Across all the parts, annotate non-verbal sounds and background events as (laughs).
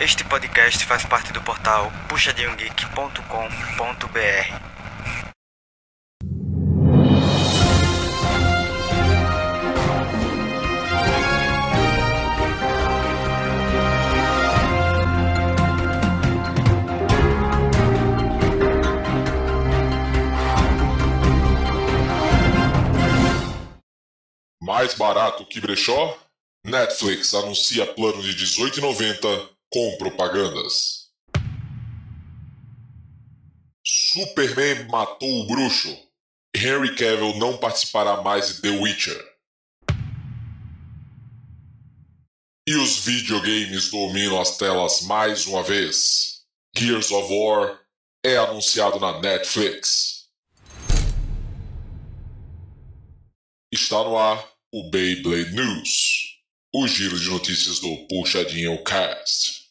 Este podcast faz parte do portal puxadinhogeek.com.br. Mais barato que brechó? Netflix anuncia plano de 18,90 com propagandas. Superman matou o bruxo. Henry Cavill não participará mais de The Witcher. E os videogames dominam as telas mais uma vez. Gears of War é anunciado na Netflix. Está no ar o Beyblade News, o giro de notícias do Puxadinho Cast.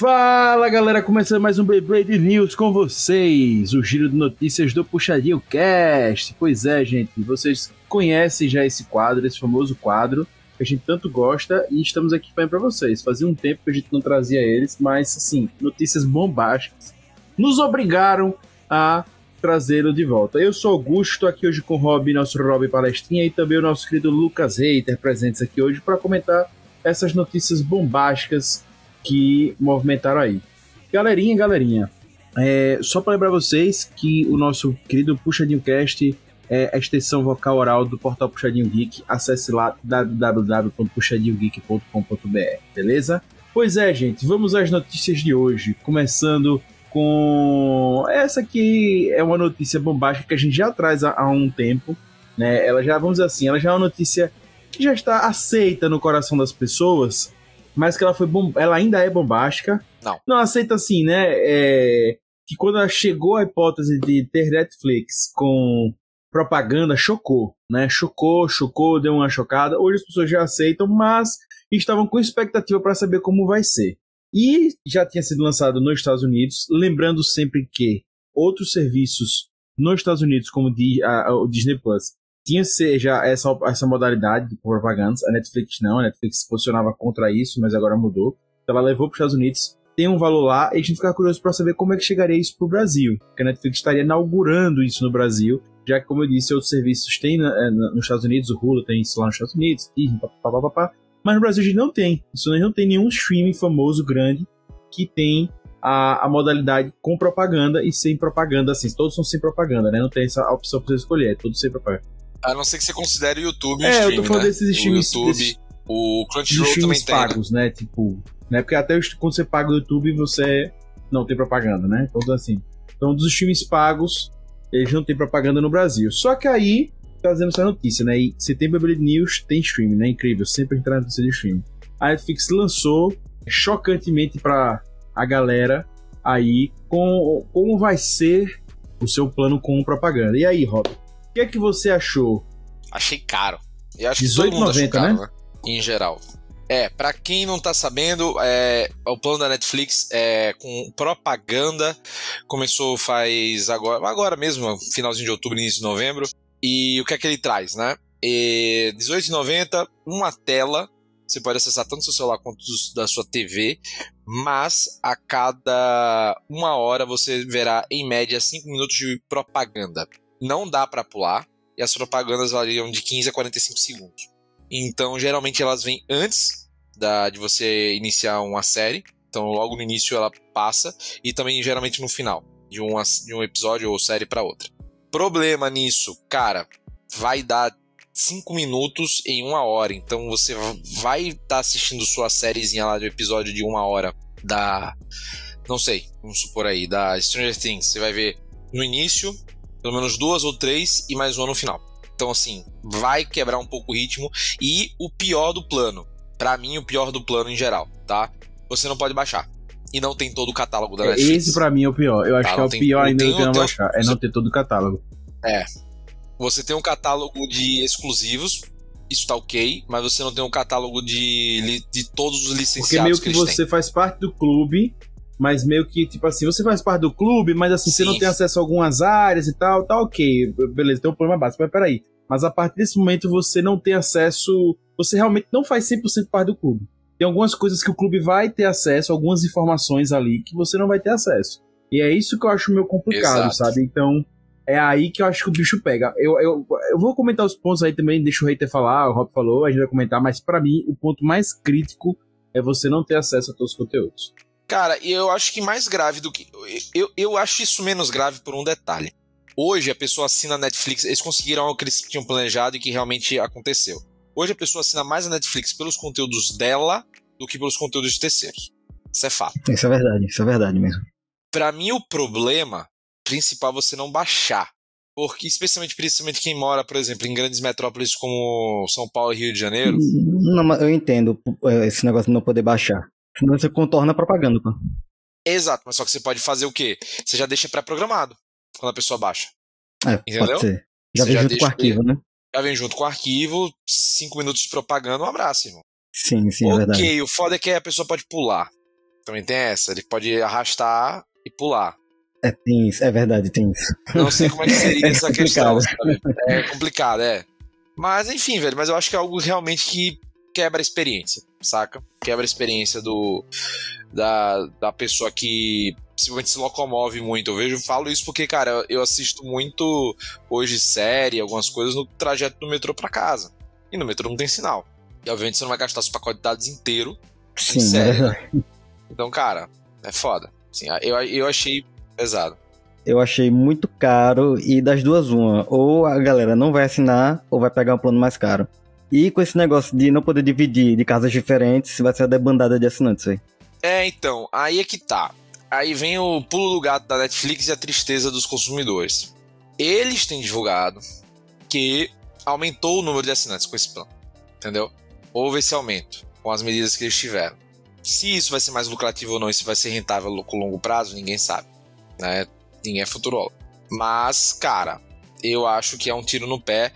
Fala galera, começando mais um Beyblade News com vocês, o giro de notícias do Puxadinho Cast. Pois é, gente, vocês conhecem já esse quadro, esse famoso quadro que a gente tanto gosta e estamos aqui para vocês. Fazia um tempo que a gente não trazia eles, mas assim, notícias bombásticas nos obrigaram a trazê-lo de volta. Eu sou Augusto, aqui hoje com o Rob, nosso Rob Palestrinha, e também o nosso querido Lucas Reiter, presentes aqui hoje para comentar essas notícias bombásticas que movimentaram aí. Galerinha, galerinha, é, só para lembrar vocês que o nosso querido Puxadinho Cast é a extensão vocal oral do portal Puxadinho Geek. Acesse lá www.puxadinhogeek.com.br, beleza? Pois é, gente, vamos às notícias de hoje, começando com essa que é uma notícia bombástica que a gente já traz há, há um tempo, né? Ela já, vamos dizer assim, ela já é uma notícia que já está aceita no coração das pessoas, mas que ela foi bom, ela ainda é bombástica. Não. Não aceita assim, né? É, que quando ela chegou a hipótese de ter Netflix com propaganda, chocou, né? Chocou, chocou, deu uma chocada. Hoje as pessoas já aceitam, mas estavam com expectativa para saber como vai ser. E já tinha sido lançado nos Estados Unidos, lembrando sempre que outros serviços nos Estados Unidos, como o Disney Plus, tinha já essa, essa modalidade de propagandas. A Netflix não, a Netflix se posicionava contra isso, mas agora mudou. Então ela levou para os Estados Unidos, tem um valor lá, e a gente fica curioso para saber como é que chegaria isso para o Brasil. Porque a Netflix estaria inaugurando isso no Brasil, já que, como eu disse, outros serviços têm nos Estados Unidos, o Hulu tem isso lá nos Estados Unidos, papapá, mas no Brasil a gente não tem. Isso não tem nenhum streaming famoso, grande, que tem a, a, modalidade com propaganda e sem propaganda, assim. Todos são sem propaganda, né? Não tem essa opção para você escolher, é tudo sem propaganda. A não ser que você considere o YouTube é, stream, eu tô falando né? desses streams. O YouTube, desses, o Crunchyroll também tem. pagos, né? Tipo, né? Porque até quando você paga o YouTube, você não tem propaganda, né? Então, assim. Então, dos streams pagos, eles não tem propaganda no Brasil. Só que aí, trazendo essa notícia, né? E se tem Beyblade News, tem streaming, né? Incrível, sempre entrar na notícia de streaming. A Netflix lançou chocantemente para a galera aí com como vai ser o seu plano com propaganda. E aí, Rob? O que é que você achou? Achei caro. Eu acho que todo mundo achou caro, né? né? Em geral. É, para quem não tá sabendo, é, o plano da Netflix é com propaganda. Começou faz agora, agora mesmo, finalzinho de outubro, início de novembro. E o que é que ele traz, né? R$18,90, uma tela. Você pode acessar tanto do seu celular quanto da sua TV, mas a cada uma hora você verá, em média, 5 minutos de propaganda não dá para pular e as propagandas variam de 15 a 45 segundos. Então, geralmente elas vêm antes da, de você iniciar uma série. Então, logo no início ela passa e também geralmente no final de, uma, de um episódio ou série para outra. Problema nisso, cara, vai dar 5 minutos em uma hora. Então você vai estar tá assistindo sua sériezinha lá de episódio de uma hora da. Não sei, vamos supor aí, da Stranger Things. Você vai ver no início, pelo menos duas ou três e mais uma no final. Então, assim, vai quebrar um pouco o ritmo. E o pior do plano, para mim, o pior do plano em geral, tá? Você não pode baixar. E não tem todo o catálogo da é, Netflix. Esse para mim é o pior. Eu acho tá, que é o tem, pior ainda que não baixar. É não ter todo o catálogo. É. Você tem um catálogo de exclusivos, isso tá ok, mas você não tem um catálogo de, de todos os licenciados Porque meio que, que você faz parte do clube, mas meio que, tipo assim, você faz parte do clube, mas assim, Sim. você não tem acesso a algumas áreas e tal, tá ok, beleza, tem um problema básico, mas peraí. Mas a partir desse momento você não tem acesso, você realmente não faz 100% parte do clube. Tem algumas coisas que o clube vai ter acesso, algumas informações ali que você não vai ter acesso. E é isso que eu acho meio complicado, Exato. sabe? Então, é aí que eu acho que o bicho pega. Eu, eu, eu vou comentar os pontos aí também, deixa o hater falar, o Rob falou, a gente vai comentar, mas para mim o ponto mais crítico é você não ter acesso a todos os conteúdos. Cara, eu acho que mais grave do que. Eu, eu acho isso menos grave por um detalhe. Hoje a pessoa assina a Netflix, eles conseguiram o que eles tinham planejado e que realmente aconteceu. Hoje a pessoa assina mais a Netflix pelos conteúdos dela do que pelos conteúdos de terceiros. Isso é fato. Isso é verdade, isso é verdade mesmo. Para mim o problema principal você não baixar. Porque, especialmente, principalmente quem mora, por exemplo, em grandes metrópoles como São Paulo e Rio de Janeiro. Não, eu entendo é, esse negócio de não poder baixar. Senão você contorna a propaganda, pô. Exato, mas só que você pode fazer o quê? Você já deixa pré-programado quando a pessoa baixa. É, Entendeu? pode ser. Já você vem já junto com o arquivo, né? Já vem junto com o arquivo, cinco minutos de propaganda, um abraço, irmão. Sim, sim, é verdade. Ok, o foda é que a pessoa pode pular. Também tem essa, ele pode arrastar e pular. É, tem isso, é verdade, tem isso. Não sei como é que seria (laughs) essa é questão. Sabe? É complicado, é. Mas enfim, velho, mas eu acho que é algo realmente que quebra a experiência, saca? Quebra a experiência do da, da pessoa que simplesmente se locomove muito. Eu vejo, falo isso porque, cara, eu assisto muito hoje série, algumas coisas no trajeto do metrô para casa. E no metrô não tem sinal. E obviamente você não vai gastar seu pacote de dados inteiro Sim, em série. Né? (laughs) Então, cara, é foda. Assim, eu, eu achei Pesado. Eu achei muito caro e das duas uma, ou a galera não vai assinar ou vai pegar um plano mais caro. E com esse negócio de não poder dividir de casas diferentes, vai ser a debandada de assinantes aí. É, então, aí é que tá. Aí vem o pulo do gato da Netflix e a tristeza dos consumidores. Eles têm divulgado que aumentou o número de assinantes com esse plano. Entendeu? Houve esse aumento com as medidas que eles tiveram. Se isso vai ser mais lucrativo ou não, se vai ser rentável a longo prazo, ninguém sabe né? Ninguém é futurólogo. Mas, cara, eu acho que é um tiro no pé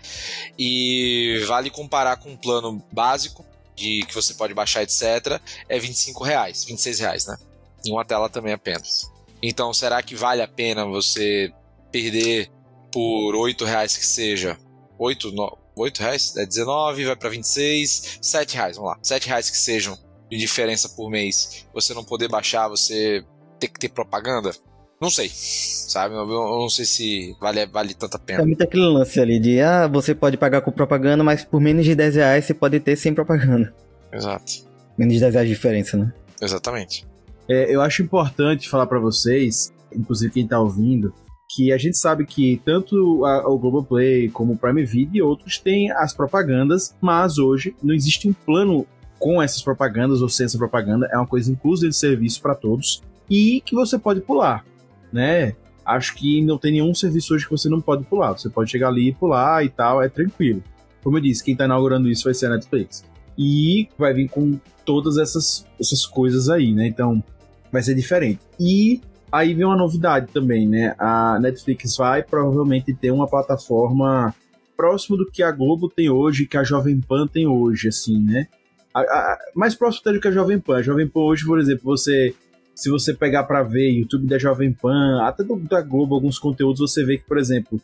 e vale comparar com um plano básico de que você pode baixar, etc. É 25 reais, 26 reais, né? Em uma tela também apenas. Então, será que vale a pena você perder por 8 reais que seja? 8, no, 8 reais? É 19, vai para 26, 7 reais, vamos lá. 7 reais que sejam de diferença por mês. Você não poder baixar, você ter que ter propaganda? Não sei, sabe? Eu não sei se vale, vale tanta pena. É muito aquele lance ali de, ah, você pode pagar com propaganda, mas por menos de 10 reais você pode ter sem propaganda. Exato. Menos de 10 reais de diferença, né? Exatamente. É, eu acho importante falar para vocês, inclusive quem tá ouvindo, que a gente sabe que tanto a, o Globoplay como o Prime Video e outros têm as propagandas, mas hoje não existe um plano com essas propagandas ou sem essa propaganda, é uma coisa inclusa de serviço para todos e que você pode pular né? Acho que não tem nenhum serviço hoje que você não pode pular. Você pode chegar ali e pular e tal, é tranquilo. Como eu disse, quem tá inaugurando isso vai ser a Netflix. E vai vir com todas essas, essas coisas aí, né? Então, vai ser diferente. E aí vem uma novidade também, né? A Netflix vai provavelmente ter uma plataforma próximo do que a Globo tem hoje, que a Jovem Pan tem hoje, assim, né? A, a, mais próximo até do que a Jovem Pan. A Jovem Pan hoje, por exemplo, você se você pegar para ver YouTube da Jovem Pan, até do, da Globo, alguns conteúdos, você vê que, por exemplo,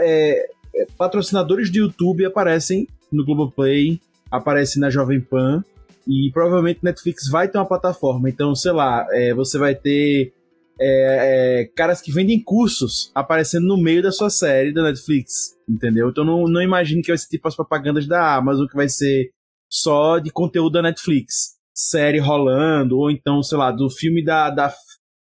é, é, patrocinadores de YouTube aparecem no Globoplay, aparecem na Jovem Pan, e provavelmente Netflix vai ter uma plataforma. Então, sei lá, é, você vai ter é, é, caras que vendem cursos aparecendo no meio da sua série da Netflix, entendeu? Então não, não imagine que vai ser tipo as propagandas da Amazon, que vai ser só de conteúdo da Netflix série rolando, ou então, sei lá, do filme da, da,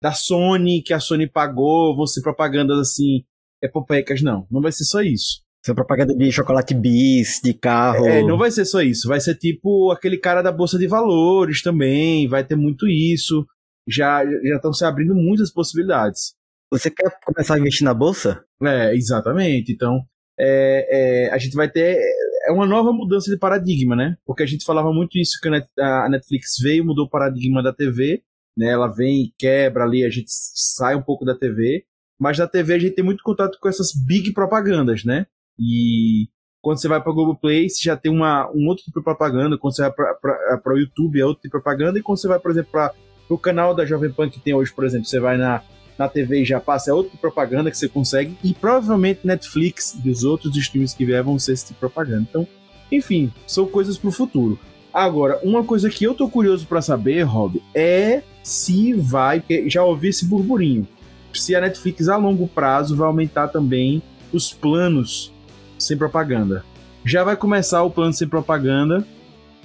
da Sony, que a Sony pagou, vão ser propagandas assim, epopeicas, não. Não vai ser só isso. Ser propaganda de chocolate bis, de carro. É, não vai ser só isso. Vai ser tipo aquele cara da Bolsa de Valores também, vai ter muito isso. Já já estão se abrindo muitas possibilidades. Você quer começar a investir na bolsa? É, exatamente. Então, é, é, a gente vai ter é uma nova mudança de paradigma, né? Porque a gente falava muito isso que a Netflix veio, mudou o paradigma da TV, né? Ela vem e quebra ali, a gente sai um pouco da TV, mas da TV a gente tem muito contato com essas big propagandas, né? E Quando você vai para o Globoplay, você já tem uma, um outro tipo de propaganda. Quando você vai para o YouTube, é outro tipo de propaganda. E quando você vai, por exemplo, para o canal da Jovem Pan que tem hoje, por exemplo, você vai na, na TV já passa, é outra propaganda que você consegue. E provavelmente Netflix e os outros streams que vier vão ser esse tipo de propaganda. Então, enfim, são coisas para o futuro. Agora, uma coisa que eu tô curioso para saber, Rob, é se vai, já ouvi esse burburinho, se a Netflix a longo prazo vai aumentar também os planos sem propaganda. Já vai começar o plano sem propaganda,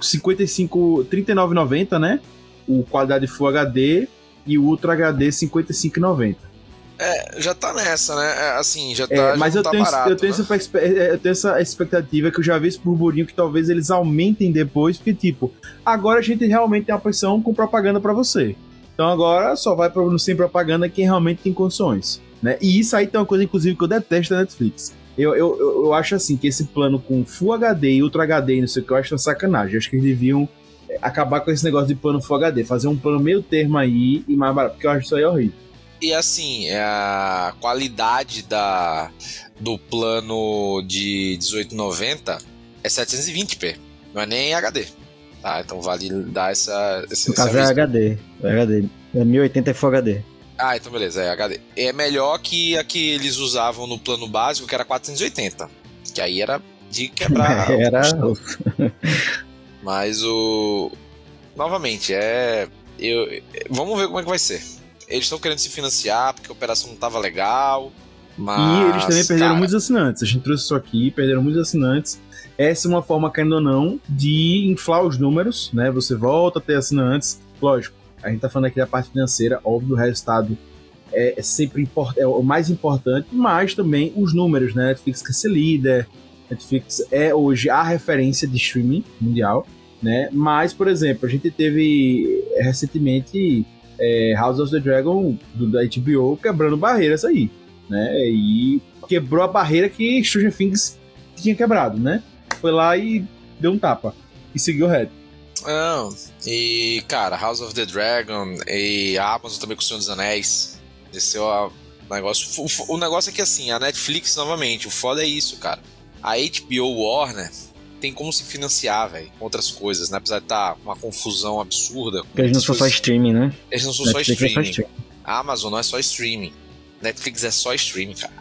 55, 39,90, né? O qualidade Full HD e o Ultra HD 55,90. É, já tá nessa, né? É, assim, já é, tá. É, mas eu, tá tenho, barato, eu, tenho né? essa, é, eu tenho essa expectativa que eu já vi esse burburinho que talvez eles aumentem depois, porque, tipo, agora a gente realmente tem a opção com propaganda para você. Então agora só vai pro sem propaganda quem realmente tem condições. Né? E isso aí tem uma coisa, inclusive, que eu detesto da Netflix. Eu, eu, eu acho assim que esse plano com Full HD e Ultra HD e não sei o que, eu acho uma sacanagem. Eu acho que eles deviam acabar com esse negócio de plano Full HD, fazer um plano meio termo aí e mais barato, porque eu acho isso aí horrível. E assim, é a qualidade da, do plano de 1890 é 720p, não é nem HD. Tá, então vale dar essa. essa no caso é HD. É HD. É 1080 Full HD. Ah, então beleza, é HD. É melhor que a que eles usavam no plano básico, que era 480. Que aí era de quebrar. (laughs) era. Mas o. Novamente, é. Eu... Vamos ver como é que vai ser. Eles estão querendo se financiar porque a operação não estava legal. Mas, e eles também perderam cara... muitos assinantes. A gente trouxe isso aqui, perderam muitos assinantes. Essa é uma forma, querendo ou não, de inflar os números, né? Você volta a ter assinantes. Lógico, a gente tá falando aqui da parte financeira, óbvio, o resultado é, é sempre é o mais importante, mas também os números, né? Netflix quer ser líder, Netflix é hoje a referência de streaming mundial, né? Mas, por exemplo, a gente teve recentemente é, House of the Dragon do, da HBO quebrando barreiras aí, né? E quebrou a barreira que Stranger Things tinha quebrado, né? foi lá e deu um tapa. E seguiu reto. Não, e cara, House of the Dragon e a Amazon também com o Senhor dos Anéis. Desceu a negócio. O, o negócio é que assim, a Netflix, novamente, o foda é isso, cara. A HBO Warner tem como se financiar, velho, com outras coisas, né? Apesar de estar tá uma confusão absurda. Porque eles não são só streaming, né? Eles não são só streaming. É só streaming. A Amazon não é só streaming. Netflix é só streaming, cara.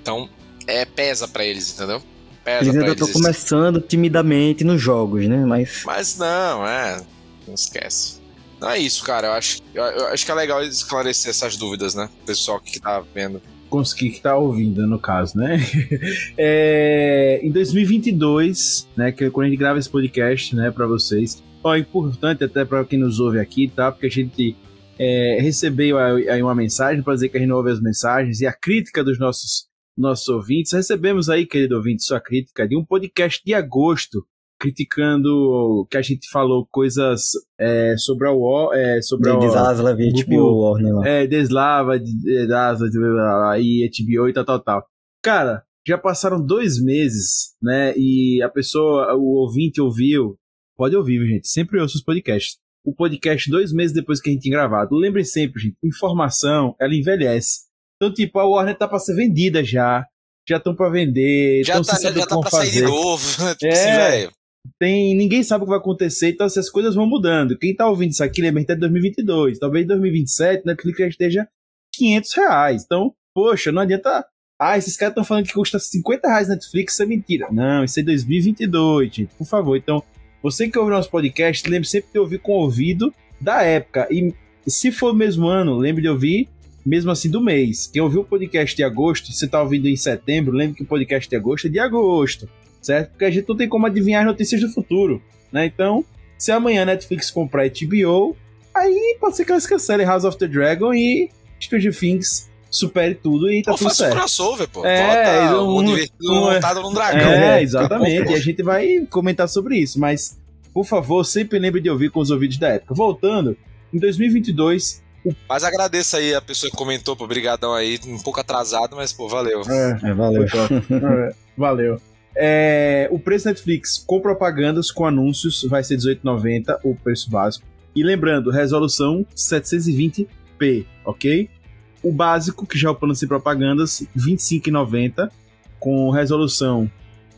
Então, é pesa para eles, entendeu? pesa Eles ainda estão começando timidamente nos jogos, né? Mas. Mas não, é. Não esquece. Não é isso, cara. Eu acho, eu, eu acho que é legal esclarecer essas dúvidas, né? O pessoal que tá vendo. Consegui que tá ouvindo, no caso, né? (laughs) é, em 2022, né? Que quando a gente grava esse podcast, né, para vocês. Ó, é importante até para quem nos ouve aqui, tá? Porque a gente é, recebeu aí uma mensagem para dizer que a gente ouve as mensagens e a crítica dos nossos nossos ouvintes. Recebemos aí, querido ouvinte, sua crítica de um podcast de agosto, criticando que a gente falou coisas é, sobre a War, é, sobre a Deslav e HBO Warner lá. É, Deslava, Deslava e HBO e tal, tal, tal. Cara, já passaram dois meses, né? E a pessoa, o ouvinte ouviu. Pode ouvir, gente. Sempre ouço os podcasts. O podcast dois meses depois que a gente tem gravado. Lembre sempre, gente, informação, ela envelhece. Então, tipo, a Warner tá pra ser vendida já. Já estão pra vender. Já tá, já tá pra fazer. sair de novo. (laughs) tipo é, assim, velho. Tem, ninguém sabe o que vai acontecer, então essas coisas vão mudando. Quem tá ouvindo isso aqui lembra até 2022. Talvez em 2027 Netflix já esteja 500 reais. Então, poxa, não adianta. Ah, esses caras estão falando que custa 50 reais Netflix, isso é mentira. Não, isso é 2022, gente, por favor. Então, você que ouve nosso podcast, lembre sempre de ouvir com o ouvido da época. E se for o mesmo ano, lembre de ouvir mesmo assim do mês. Quem ouviu o podcast de agosto, se você está ouvindo em setembro, lembre que o podcast de agosto é de agosto, certo? Porque a gente não tem como adivinhar as notícias do futuro, né? Então, se amanhã a Netflix comprar HBO, aí pode ser que elas cancelem House of the Dragon e Stranger Things supere tudo e tá Ou tudo certo. um crossover, pô. É, Bota um, um divertido um, montado num dragão. É, exatamente. e a gente vai comentar sobre isso, mas por favor, sempre lembre de ouvir com os ouvidos da época. Voltando, em 2022 mas agradeço aí a pessoa que comentou, pô, brigadão aí, um pouco atrasado, mas pô, valeu. É, é valeu. é, (laughs) valeu. É, o preço Netflix com propagandas, com anúncios, vai ser R$18,90 o preço básico. E lembrando, resolução 720p, ok? O básico, que já é o plano sem propagandas, R$25,90, com resolução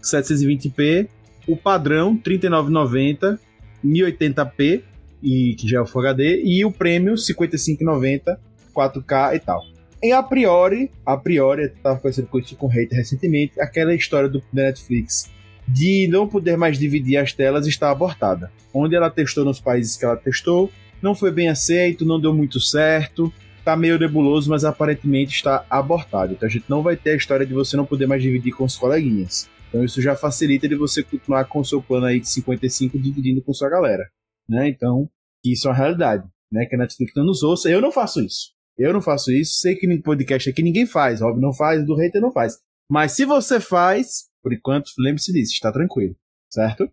720p, o padrão 39,90, 1080p, e, que já é o Full HD, e o Premium 55,90, 4K e tal. E a priori, a priori, eu tava conversando com isso com o hater recentemente, aquela história do Netflix de não poder mais dividir as telas está abortada. Onde ela testou nos países que ela testou, não foi bem aceito, não deu muito certo, tá meio nebuloso, mas aparentemente está abortado. Então a gente não vai ter a história de você não poder mais dividir com os coleguinhas. Então isso já facilita de você continuar com o seu plano aí de 55 dividindo com sua galera, né? Então, isso é uma realidade, né? Que a Netflix não nos ouça. Eu não faço isso. Eu não faço isso. Sei que no podcast aqui ninguém faz. Rob não faz, do hater não faz. Mas se você faz, por enquanto, lembre-se disso, está tranquilo, certo?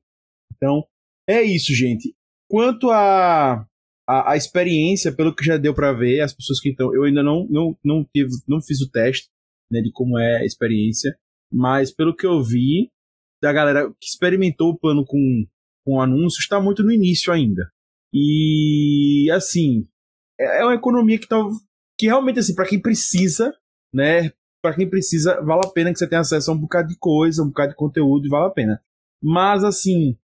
Então, é isso, gente. Quanto a a, a experiência, pelo que já deu para ver, as pessoas que estão, eu ainda não não não tive, não fiz o teste, né, de como é a experiência, mas pelo que eu vi da galera que experimentou o plano com com anúncios, está muito no início ainda. E assim, é, é uma economia que tá, que realmente assim, para quem precisa, né, para quem precisa, vale a pena que você tenha acesso a um bocado de coisa, um bocado de conteúdo, e vale a pena. Mas assim,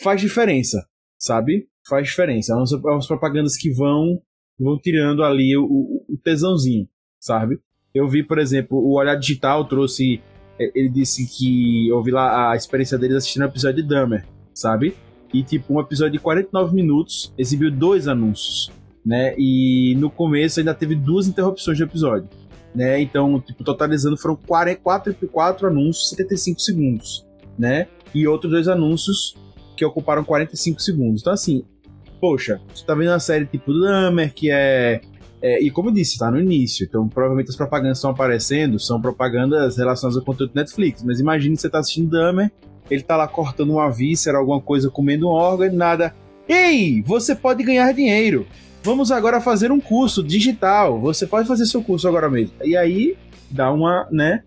faz diferença, sabe? Faz diferença. É umas, é umas propagandas que vão vão tirando ali o, o, tesãozinho, sabe? Eu vi, por exemplo, o Olhar Digital trouxe. É, ele disse que eu vi lá a experiência deles assistindo o episódio de Dummer, sabe? E tipo, um episódio de 49 minutos exibiu dois anúncios, né? E no começo ainda teve duas interrupções de episódio, né? Então, tipo, totalizando foram 44, 4 anúncios, 75 segundos, né? E outros dois anúncios que ocuparam 45 segundos. Então, assim, poxa, você tá vendo uma série tipo Dahmer, que é, é. e como eu disse, tá no início. Então, provavelmente as propagandas estão aparecendo, são propagandas relacionadas ao conteúdo do Netflix. Mas imagine você tá assistindo Dahmer, ele tá lá cortando uma víscera, alguma coisa, comendo um órgão e nada. Ei, você pode ganhar dinheiro. Vamos agora fazer um curso digital. Você pode fazer seu curso agora mesmo. E aí dá uma, né?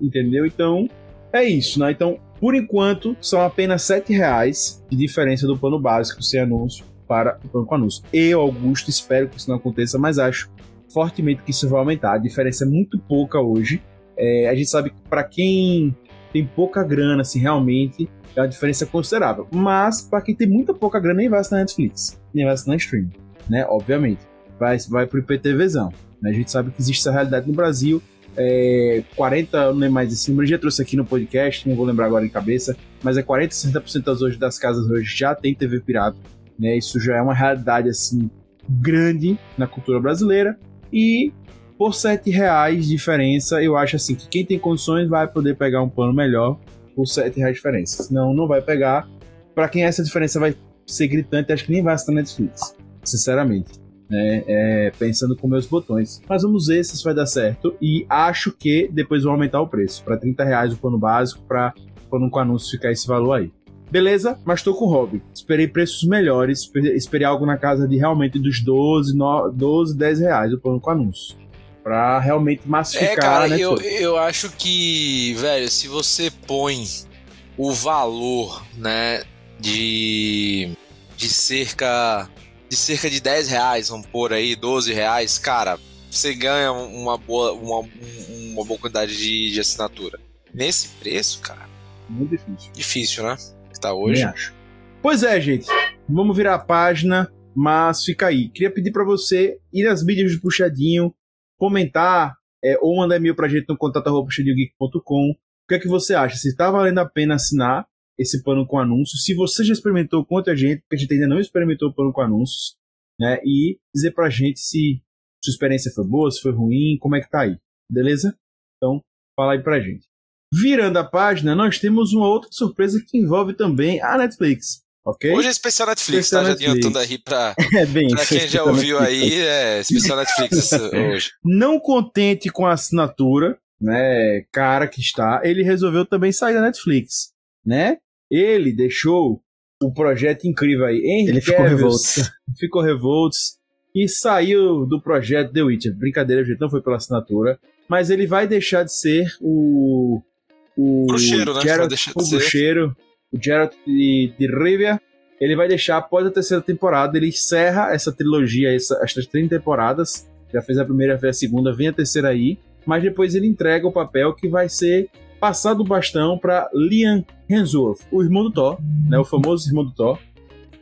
Entendeu? Então, é isso, né? Então, por enquanto, são apenas R$ reais de diferença do plano básico sem anúncio para o plano com anúncio. Eu, Augusto, espero que isso não aconteça, mas acho fortemente que isso vai aumentar. A diferença é muito pouca hoje. É, a gente sabe que para quem tem pouca grana, assim, realmente, é uma diferença considerável. Mas, para quem tem muita pouca grana, nem vai assinar Netflix, nem vai assinar streaming, né? Obviamente. Vai, vai pro IPTVzão. Né? A gente sabe que existe essa realidade no Brasil é, 40, não é mais esse número, já trouxe aqui no podcast, não vou lembrar agora em cabeça, mas é 40, 60% das, hoje, das casas hoje já tem TV pirata, né? Isso já é uma realidade assim grande na cultura brasileira e por 7 reais diferença, eu acho assim que quem tem condições vai poder pegar um plano melhor por 7 reais diferença. Senão não vai pegar. Para quem essa diferença vai ser gritante, acho que nem vai na Netflix, sinceramente né, é, pensando com meus botões. Mas vamos ver se isso vai dar certo e acho que depois vão aumentar o preço para 30 reais o plano básico para quando com anúncio ficar esse valor aí. Beleza, mas tô com o hobby. Esperei preços melhores, esperei algo na casa de realmente dos 12, 9, 12 10 reais o plano com anúncio. Pra realmente massificar. É, cara, né, eu, eu acho que, velho, se você põe o valor, né, de, de cerca de cerca de 10 reais, vamos pôr aí, 12 reais, cara, você ganha uma boa, uma, uma boa quantidade de, de assinatura. Nesse preço, cara. Muito difícil. Difícil, né? Que tá hoje. Eu acho. Pois é, gente. Vamos virar a página, mas fica aí. Queria pedir para você ir nas mídias do Puxadinho, comentar é, ou mandar e-mail pra gente no contato.puxadinhogeek.com. O que é que você acha? Se tá valendo a pena assinar esse plano com anúncios. Se você já experimentou, conta a gente, porque a gente ainda não experimentou o plano com anúncios, né? E dizer pra gente se sua experiência foi boa, se foi ruim, como é que tá aí, beleza? Então, fala aí pra gente. Virando a página, nós temos uma outra surpresa que envolve também a Netflix. Okay? Hoje é especial Netflix, especial tá? Netflix. Já adiantando aí pra, (laughs) é bem, pra quem já ouviu Netflix. aí, é especial Netflix (laughs) hoje. Não contente com a assinatura, né, cara que está, ele resolveu também sair da Netflix, né? Ele deixou o projeto incrível aí. Henry ele ficou revolto. (laughs) Ficou revolto e saiu do projeto The Witcher. Brincadeira, gente, não foi pela assinatura. Mas ele vai deixar de ser o. O bruxeiro, né? Geralt, o bruxeiro, o Geralt de, de Rivia. Ele vai deixar após a terceira temporada. Ele encerra essa trilogia, essa, estas 30 temporadas. Já fez a primeira, fez a segunda, vem a terceira aí. Mas depois ele entrega o papel que vai ser passado o bastão para Liam Hemsworth, o irmão do Thor, né, o famoso irmão do Thor,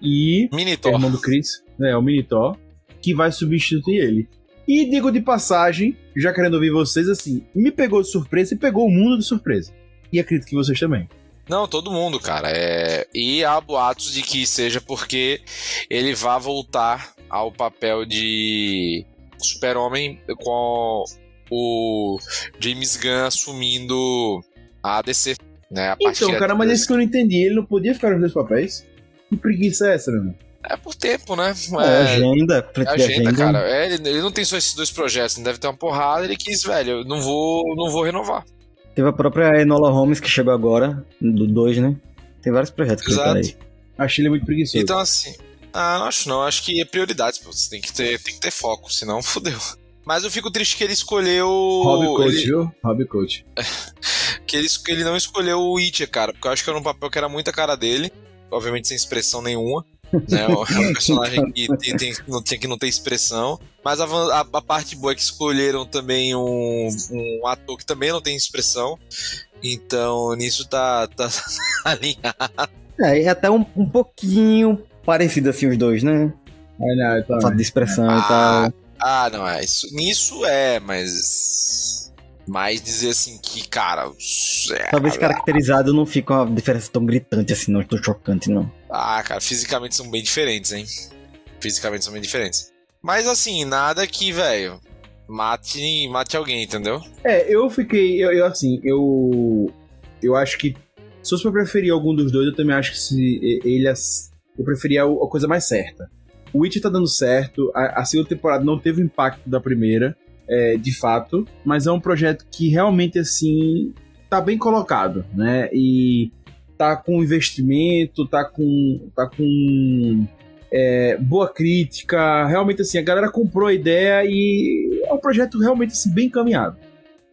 e Mini Thor. o irmão do Chris, né, o Mini Thor, que vai substituir ele. E digo de passagem, já querendo ouvir vocês, assim, me pegou de surpresa e pegou o mundo de surpresa. E acredito que vocês também. Não, todo mundo, cara. É... E há boatos de que seja porque ele vai voltar ao papel de Super-Homem com o James Gunn assumindo a DC. Né, a então, cara, mas isso que eu não entendi. Ele não podia ficar nos dois papéis? Que preguiça é essa, meu irmão? É por tempo, né? É, é agenda, é agenda, agenda, cara. É, ele, ele, não tem só esses dois projetos, ele deve ter uma porrada, ele quis, velho, eu não vou, não vou renovar. Teve a própria Enola Holmes que chegou agora, do 2, né? Tem vários projetos que Exato. ele tá aí. Achei ele muito preguiçoso. Então, assim, ah, não acho não, acho que é prioridades, pô. Você tem que ter, tem que ter foco, senão (laughs) fodeu. Mas eu fico triste que ele escolheu. Hobby Coach, ele... viu? Hobby Coach. (laughs) que, ele, que ele não escolheu o Witcher, cara, porque eu acho que era um papel que era muita cara dele, obviamente sem expressão nenhuma. né? É um (laughs) personagem que, tem, tem, não, tinha que não ter expressão. Mas a, a, a, parte boa é que escolheram também um, um ator que também não tem expressão. Então nisso tá, tá (laughs) alinhado. É, é até um, um pouquinho parecido assim os dois, né? Não, então, Falta de expressão ah, e tal. Ah, não, é. Isso, nisso é, mas. Mas dizer assim que, cara. É, Talvez caracterizado não fique uma diferença tão gritante assim, não tão chocante, não. Ah, cara, fisicamente são bem diferentes, hein? Fisicamente são bem diferentes. Mas assim, nada que, velho, mate, mate alguém, entendeu? É, eu fiquei. Eu, eu, assim, eu. Eu acho que. Se fosse pra preferir algum dos dois, eu também acho que se ele. Eu preferia a coisa mais certa. O Witch tá dando certo, a, a segunda temporada não teve o impacto da primeira, é, de fato, mas é um projeto que realmente, assim, tá bem colocado, né? E tá com investimento, tá com, tá com é, boa crítica, realmente, assim, a galera comprou a ideia e é um projeto realmente, assim, bem encaminhado.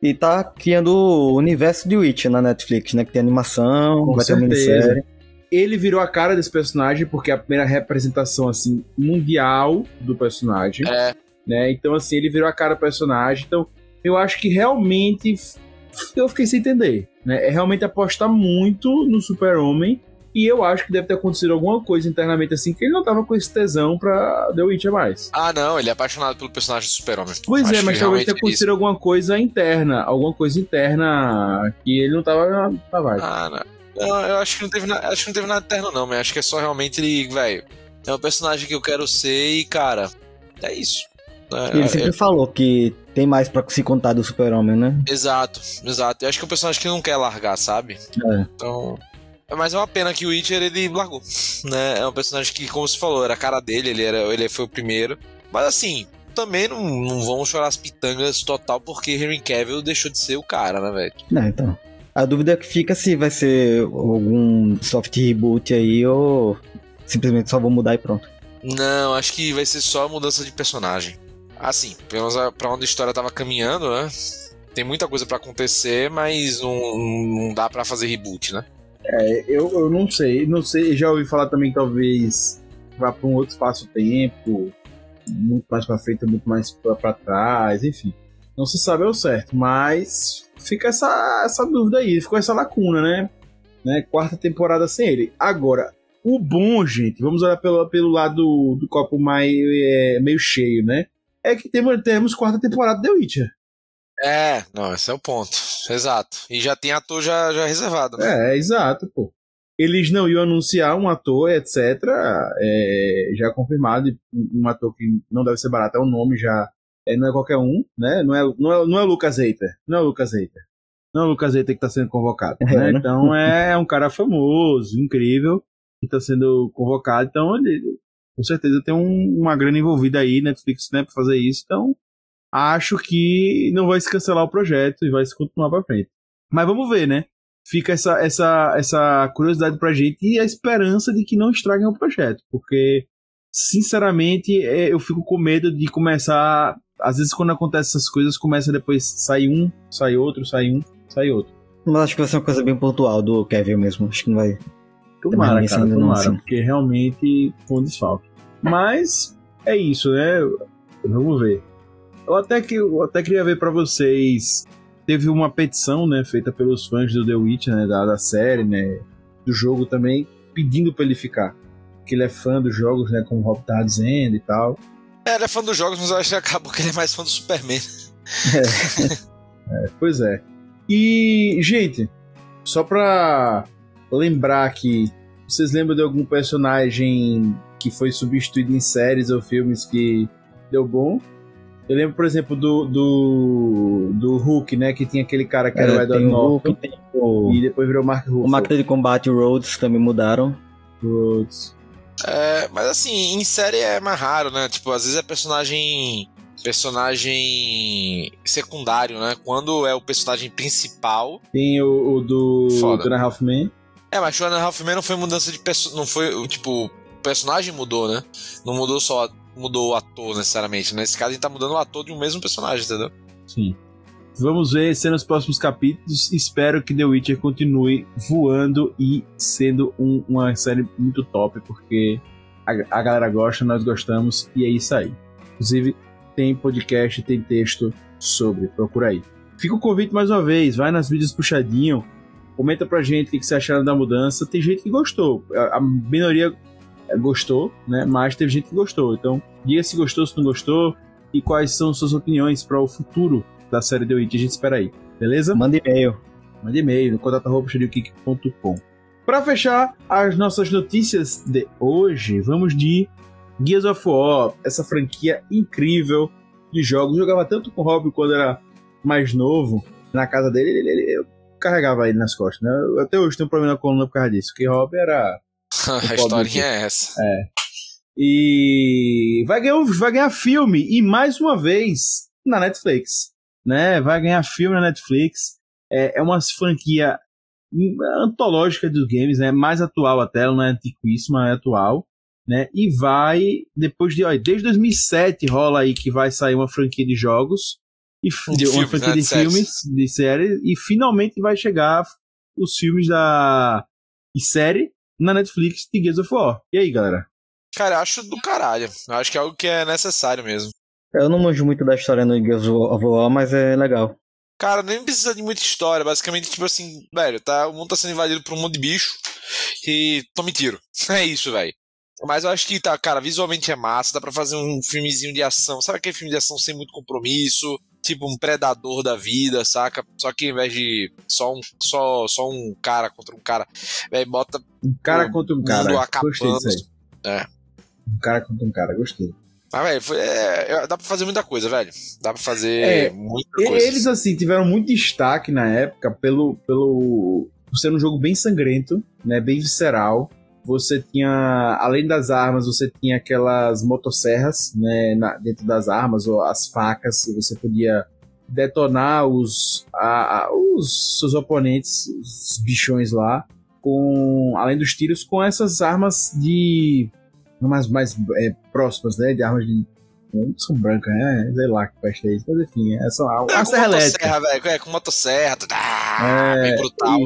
E tá criando o universo de Witch na Netflix, né? Que tem animação, com vai certeza. ter minissérie ele virou a cara desse personagem porque é a primeira representação assim mundial do personagem. É. Né? Então assim, ele virou a cara do personagem. Então, eu acho que realmente eu fiquei sem entender, né? É realmente apostar muito no Super-Homem e eu acho que deve ter acontecido alguma coisa internamente assim que ele não tava com esse tesão pra The Witcher mais. Ah, não, ele é apaixonado pelo personagem do Super-Homem. Pois acho é, mas talvez tenha acontecido isso. alguma coisa interna, alguma coisa interna que ele não tava na, na vibe. Ah, não. Não, eu acho que não teve, acho que não teve nada eterno, não, mas acho que é só realmente ele, velho. É um personagem que eu quero ser e, cara, é isso. É, ele sempre é... falou que tem mais para se contar do Super-Homem, né? Exato, exato. Eu acho que é um personagem que não quer largar, sabe? É. Então. Mas é uma pena que o Witcher ele largou. Né? É um personagem que, como você falou, era a cara dele, ele, era, ele foi o primeiro. Mas assim, também não, não vamos chorar as pitangas total porque Henry Cavill deixou de ser o cara, né, velho? Não, então. A dúvida que fica se vai ser algum soft reboot aí ou simplesmente só vou mudar e pronto. Não, acho que vai ser só mudança de personagem. Assim, pelo menos pra onde a história tava caminhando, né? Tem muita coisa para acontecer, mas não, não dá para fazer reboot, né? É, eu, eu não sei, não sei, já ouvi falar também que talvez vá para um outro espaço-tempo, muito mais para frente, muito mais para trás, enfim. Não se sabe ao certo, mas fica essa, essa dúvida aí, ficou essa lacuna, né? né? Quarta temporada sem ele. Agora, o bom, gente, vamos olhar pelo, pelo lado do, do copo mais, é, meio cheio, né? É que temos, quarta temporada de The Witcher. É, não, esse é o ponto. Exato. E já tem ator já, já reservado, né? É, exato, pô. Eles não iam anunciar um ator, etc. É, já confirmado. Um ator que não deve ser barato, é o nome já é, não é qualquer um, né? Não é, não é, não é o Lucas Eiter. Não é o Lucas Eiter. Não é o Lucas Eiter que está sendo convocado. É, né? né? Então é um cara famoso, incrível, que está sendo convocado. Então ele, com certeza tem um, uma grana envolvida aí, Netflix, né, para fazer isso. Então acho que não vai se cancelar o projeto e vai se continuar para frente. Mas vamos ver, né? Fica essa, essa, essa curiosidade pra gente e a esperança de que não estraguem o projeto, porque sinceramente é, eu fico com medo de começar às vezes quando acontece essas coisas, começa depois sai um, sai outro, sai um, sai outro. Mas acho que vai ser uma coisa bem pontual do Kevin mesmo. Acho que não vai. Tomara, cara, tomara, assim. porque realmente foi um desfalque. Mas é isso, né? Vamos ver. Eu até, que, eu até queria ver para vocês teve uma petição, né, feita pelos fãs do The Witcher, né, da, da série, né, do jogo também, pedindo para ele ficar. Que ele é fã dos jogos, né, como o Rob tá dizendo e tal. É, ele é fã dos jogos, mas eu acho que acabou que ele é mais fã do Superman. É. (laughs) é, pois é. E, gente, só pra lembrar aqui, vocês lembram de algum personagem que foi substituído em séries ou filmes que deu bom? Eu lembro, por exemplo, do, do, do Hulk, né? Que tinha aquele cara que era é, o Edward Norton. O... E depois virou o Mark Ruffalo. O máquina de combate o Rhodes também mudaram. Rhodes. É, mas assim, em série é mais raro, né? Tipo, às vezes é personagem personagem secundário, né? Quando é o personagem principal. Tem o, o do. Two Halfman. É, mas Two Halfman não foi mudança de pessoa, não foi tipo o personagem mudou, né? Não mudou só mudou o ator necessariamente. Nesse caso, a gente tá mudando o ator de um mesmo personagem, entendeu? Sim. Vamos ver se nos próximos capítulos. Espero que The Witcher continue voando e sendo um, uma série muito top, porque a, a, galera gosta, nós gostamos e é isso aí. Inclusive, tem podcast, tem texto sobre, procura aí. Fica o convite mais uma vez, vai nas vídeos puxadinho, comenta pra gente o que, que você acharam da mudança. Tem gente que gostou, a, a minoria gostou, né? Mas teve gente que gostou. Então, diga se gostou, se não gostou e quais são suas opiniões para o futuro da série The Witch. A gente espera aí, beleza? Manda e-mail. Manda e-mail no contato.com. Para fechar as nossas notícias de hoje, vamos de Gears of War, essa franquia incrível de jogos. Eu jogava tanto com o Rob quando era mais novo, na casa dele, ele, ele, eu carregava ele nas costas, né? Eu, até hoje tenho um problema na coluna por causa disso, porque Rob era. (laughs) a historinha é essa. É. E vai ganhar, vai ganhar filme, e mais uma vez na Netflix né? Vai ganhar filme na Netflix. É, é uma franquia antológica dos games, né? Mais atual até, não é antiquíssima, é atual. Né? E vai, depois de, olha, desde 2007 rola aí que vai sair uma franquia de jogos, e de uma filmes, franquia né? de, filmes, de série, e finalmente vai chegar os filmes da de série na Netflix de Gears of War. E aí, galera? Cara, acho do caralho. Eu acho que é algo que é necessário mesmo. Eu não manjo muito da história no Gears of War, mas é legal. Cara, nem precisa de muita história. Basicamente, tipo assim, velho, tá, o mundo tá sendo invadido por um monte de bicho e tome tiro. (laughs) É isso, velho. Mas eu acho que, tá, cara, visualmente é massa, dá pra fazer um filmezinho de ação. Sabe aquele filme de ação sem muito compromisso? Tipo um predador da vida, saca? Só que ao invés de só um, só, só um cara contra um cara, velho, bota. Um cara contra um cara. Gostei disso aí. É. Um cara contra um cara, gostei. Mas, velho, é, dá pra fazer muita coisa, velho. Dá pra fazer é, muita coisa. Eles, assim, tiveram muito destaque na época pelo, pelo por ser um jogo bem sangrento, né? Bem visceral. Você tinha, além das armas, você tinha aquelas motosserras, né? Na, dentro das armas, ou as facas. Você podia detonar os, a, a, os seus oponentes, os bichões lá, com além dos tiros, com essas armas de mais, mais é, próximas, né? De armas de. Não são brancas, né? Sei lá que peste é isso. Mas enfim, é só uma, é, serra elétrica. É, com motosserra, tá, é, bem brutal.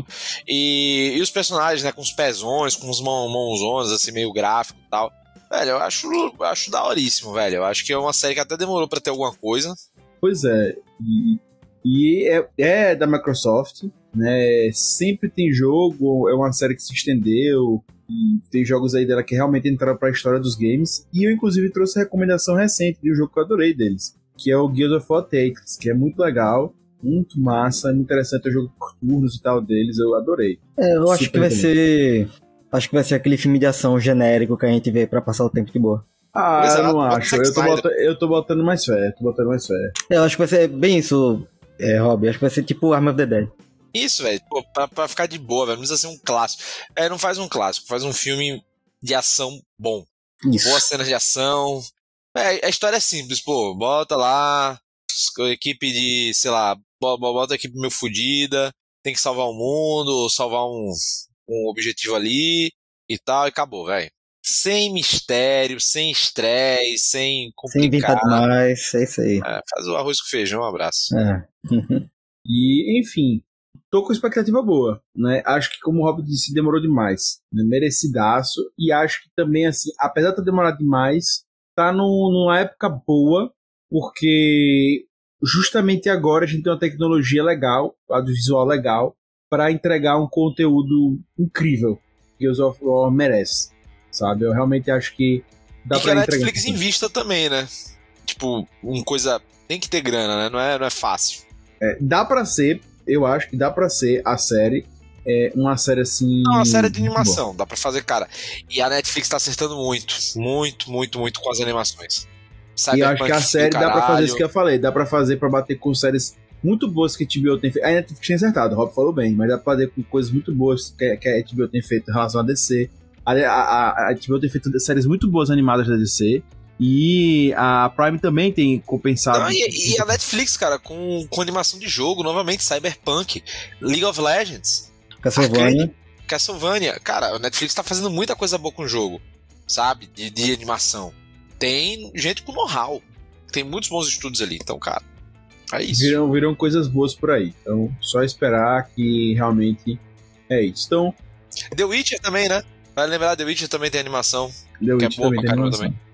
E... e... E, os personagens, né? Com os pezões, com os mão, mãozonas, assim, meio gráfico e tal. Velho, eu acho, eu acho daoríssimo, velho. Eu acho que é uma série que até demorou pra ter alguma coisa. Pois é. E, e é, é da Microsoft, né? Sempre tem jogo, é uma série que se estendeu. E tem jogos aí dela que realmente entraram para a história dos games. E eu, inclusive, trouxe recomendação recente de um jogo que eu adorei deles, que é o Guild of War Tactics, que é muito legal, muito massa, muito interessante. É o jogo por turnos e tal deles, eu adorei. É, eu acho que vai ser. Acho que vai ser aquele filme de ação genérico que a gente vê para passar o tempo de boa. Ah, Exato, eu não acho. Eu tô, botando, eu tô botando mais fé. Tô botando mais fé. Eu acho que vai ser bem isso, é, Rob. Acho que vai ser tipo Arm of the Dead. Isso, velho. Pra, pra ficar de boa, velho. Não precisa ser um clássico. É, não faz um clássico, faz um filme de ação bom. Isso. Boas cenas de ação. É, a história é simples, pô. Bota lá, equipe de, sei lá, bota a equipe meio fodida, tem que salvar o mundo, salvar um, um objetivo ali e tal, e acabou, velho. Sem mistério, sem estresse, sem complicar. Sem inventar demais, é isso aí. É, faz o arroz com feijão, um abraço. É. (laughs) e, enfim, tô com expectativa boa, né? Acho que, como o Rob disse, demorou demais. Né? Merecidaço. E acho que também, assim, apesar de ter demorado demais, tá no, numa época boa, porque justamente agora a gente tem uma tecnologia legal, audiovisual legal, para entregar um conteúdo incrível que Gears of War merece, sabe? Eu realmente acho que dá e que a Netflix invista também, né? Tipo, uma coisa tem que ter grana, né? Não é, não é fácil. É, dá para ser, eu acho que dá para ser a série é uma série assim. Não, uma série de animação, boa. dá pra fazer, cara. E a Netflix tá acertando muito, muito, muito, muito com as animações. Cyberpunk e eu acho que a série dá pra fazer isso que eu falei, dá pra fazer pra bater com séries muito boas que a HBO tem feito. A Netflix tinha acertado, o Rob falou bem, mas dá pra fazer com coisas muito boas que, que a HBO tem feito em relação a DC. A, a, a HBO tem feito séries muito boas animadas da DC. E a Prime também tem compensado. Não, e, e, a Netflix, cara, com, com animação de jogo, novamente, Cyberpunk, League of Legends. Castlevania. Castlevania. Cara, a Netflix tá fazendo muita coisa boa com o jogo, sabe? De, de animação. Tem gente com know-how. Tem muitos bons estudos ali, então, cara. É isso. Viram, viram coisas boas por aí. Então, só esperar que realmente é isso. Então. The Witcher também, né? Vai lembrar, The Witcher também tem animação. The Witcher é boa também tem animação. Também.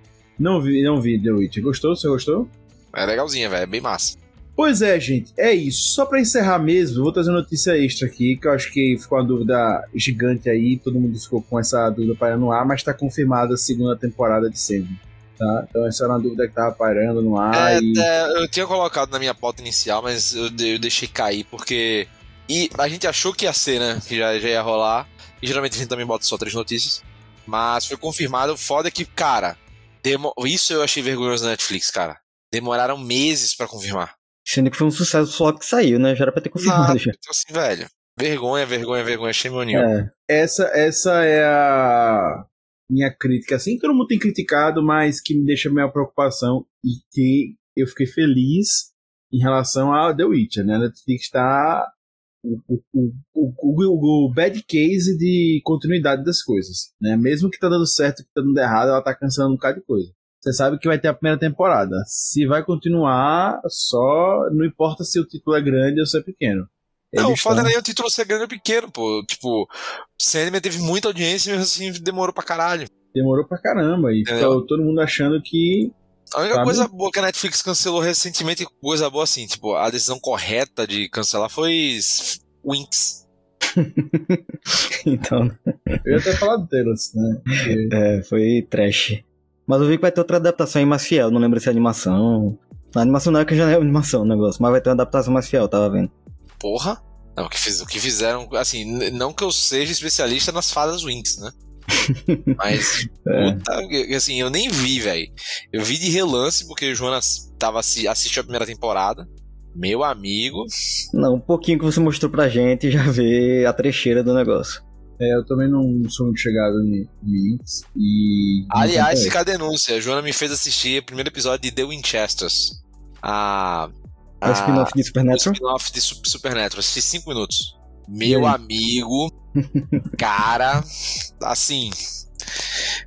Não vi, não vi The Witcher. Gostou? Você gostou? É legalzinha, velho. É bem massa. Pois é, gente, é isso. Só para encerrar mesmo, vou trazer uma notícia extra aqui, que eu acho que ficou uma dúvida gigante aí, todo mundo ficou com essa dúvida pairando no ar, mas está confirmada a segunda temporada de Sandman. Tá? Então essa era uma dúvida que tava pairando no ar. É, e... é, eu tinha colocado na minha pauta inicial, mas eu, eu, deixei cair, porque. E a gente achou que ia ser, né? Que já, já ia rolar. E geralmente a gente também bota só três notícias. Mas foi confirmado. Foda é que, cara, demo... isso eu achei vergonhoso na Netflix, cara. Demoraram meses para confirmar. Sendo que foi um sucesso só que saiu, né? Já era pra ter confirmado. Ah, já. Então, assim, velho. Vergonha, vergonha, vergonha. Shame on you. É. Essa, essa é a minha crítica. Assim, todo mundo tem criticado, mas que me deixa minha preocupação e que eu fiquei feliz em relação a The Witcher, né? A Netflix está o, o, o, o, bad case de continuidade das coisas, né? Mesmo que tá dando certo, que tá dando errado, ela tá cancelando um bocado de coisa. Você sabe que vai ter a primeira temporada. Se vai continuar, só não importa se o título é grande ou se é pequeno. Eles não, o foda nem é o título ser grande ou pequeno, pô. Tipo, Sandman teve muita audiência e mesmo assim demorou pra caralho. Demorou pra caramba. E ficou todo mundo achando que. A única sabe? coisa boa que a Netflix cancelou recentemente, coisa boa assim, tipo, a decisão correta de cancelar foi Winx. (laughs) então. Eu ia até falar delas, né? Porque... É, foi trash. Mas eu vi que vai ter outra adaptação aí mais fiel, não lembro se é animação. A animação não é que já é animação o negócio, mas vai ter uma adaptação mais fiel, tava vendo. Porra! Não, o que, fiz, o que fizeram, assim, não que eu seja especialista nas fadas Winx, né? Mas, (laughs) é. puta, assim, eu nem vi, velho. Eu vi de relance, porque o Jonas tava, assistiu a primeira temporada. Meu amigo. Não, um pouquinho que você mostrou pra gente já vê a trecheira do negócio. É, eu também não sou muito chegado em Winx e. Aliás, fica a denúncia. A Joana me fez assistir o primeiro episódio de The Winchesters. A. A, a spin-off de Supernatural? spin-off de Supernatural. Assisti 5 minutos. Meu amigo, (laughs) cara, assim,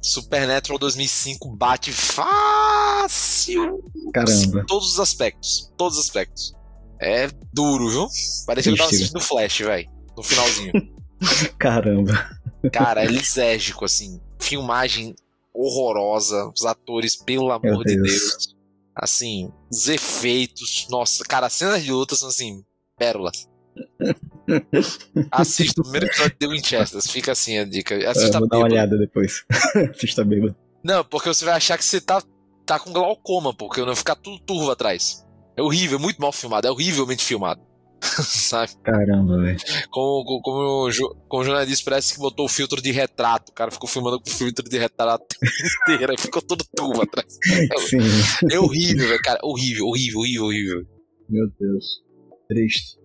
Supernatural 2005 bate fácil. Caramba. Em todos os aspectos. Todos os aspectos. É duro, viu? Parecia que eu tava assistindo Flash, velho. No finalzinho. (laughs) Caramba. Cara, é lisérgico, assim. Filmagem horrorosa. Os atores, pelo amor Meu de Deus. Deus. Assim, os efeitos. Nossa, cara, as cenas de luta são assim, pérolas. (laughs) Assista o primeiro episódio de Winchester. Fica assim a dica. Assista é, vou dar uma olhada depois. (laughs) Assista bêbado. Não, porque você vai achar que você tá, tá com glaucoma, porque não ficar tudo turvo atrás. É horrível, muito mal filmado, é horrivelmente filmado. (laughs) Sabe? Caramba, velho. Como, como, como, como o jornalista parece que botou o filtro de retrato. O cara ficou filmando com o filtro de retrato inteiro e ficou todo turvo atrás. Sim. É horrível, velho, cara. Horrível, horrível, horrível, horrível. Meu Deus. Triste.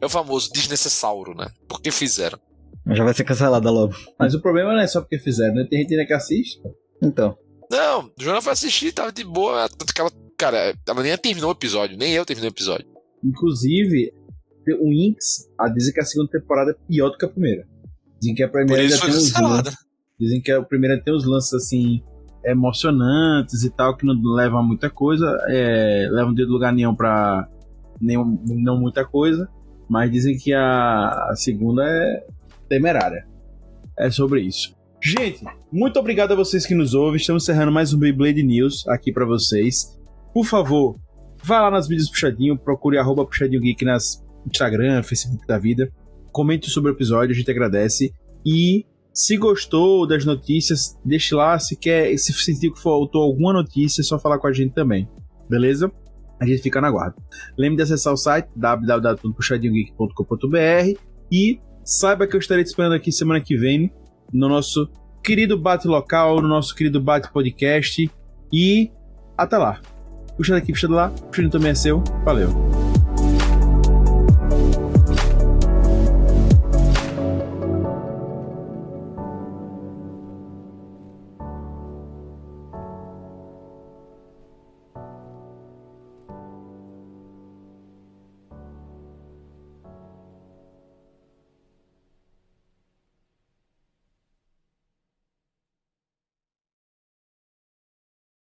É o famoso desnecessauro, né? Por que fizeram? Já vai ser cancelada logo. Mas o problema não é só porque fizeram, né? Tem gente ainda que assiste. Então. Não, Joana foi assistir, tava de boa. Tanto que ela, cara, ela nem terminou o episódio, nem eu terminei o episódio. Inclusive, o Inks, a dizem que a segunda temporada é pior do que a primeira. Dizem que a primeira ainda tem uns lances, Dizem que a primeira tem uns lances assim emocionantes e tal, que não levam a muita coisa, é, levam de lugar nenhum pra nenhum, não muita coisa, mas dizem que a, a segunda é temerária. É sobre isso. Gente, muito obrigado a vocês que nos ouvem. Estamos encerrando mais um Beyblade News aqui para vocês. Por favor, Vá lá nas mídias Puxadinho, procure arroba Puxadinho Geek nas Instagram, Facebook da vida. Comente sobre o episódio, a gente agradece. E se gostou das notícias, deixe lá. Se quer, se sentiu que faltou alguma notícia, é só falar com a gente também. Beleza? A gente fica na guarda. Lembre de acessar o site www.puxadinhogeek.com.br e saiba que eu estarei te esperando aqui semana que vem no nosso querido Bate Local, no nosso querido Bate Podcast. E até lá. Puxa daqui, puxa de lá. Puxa também é seu. Valeu.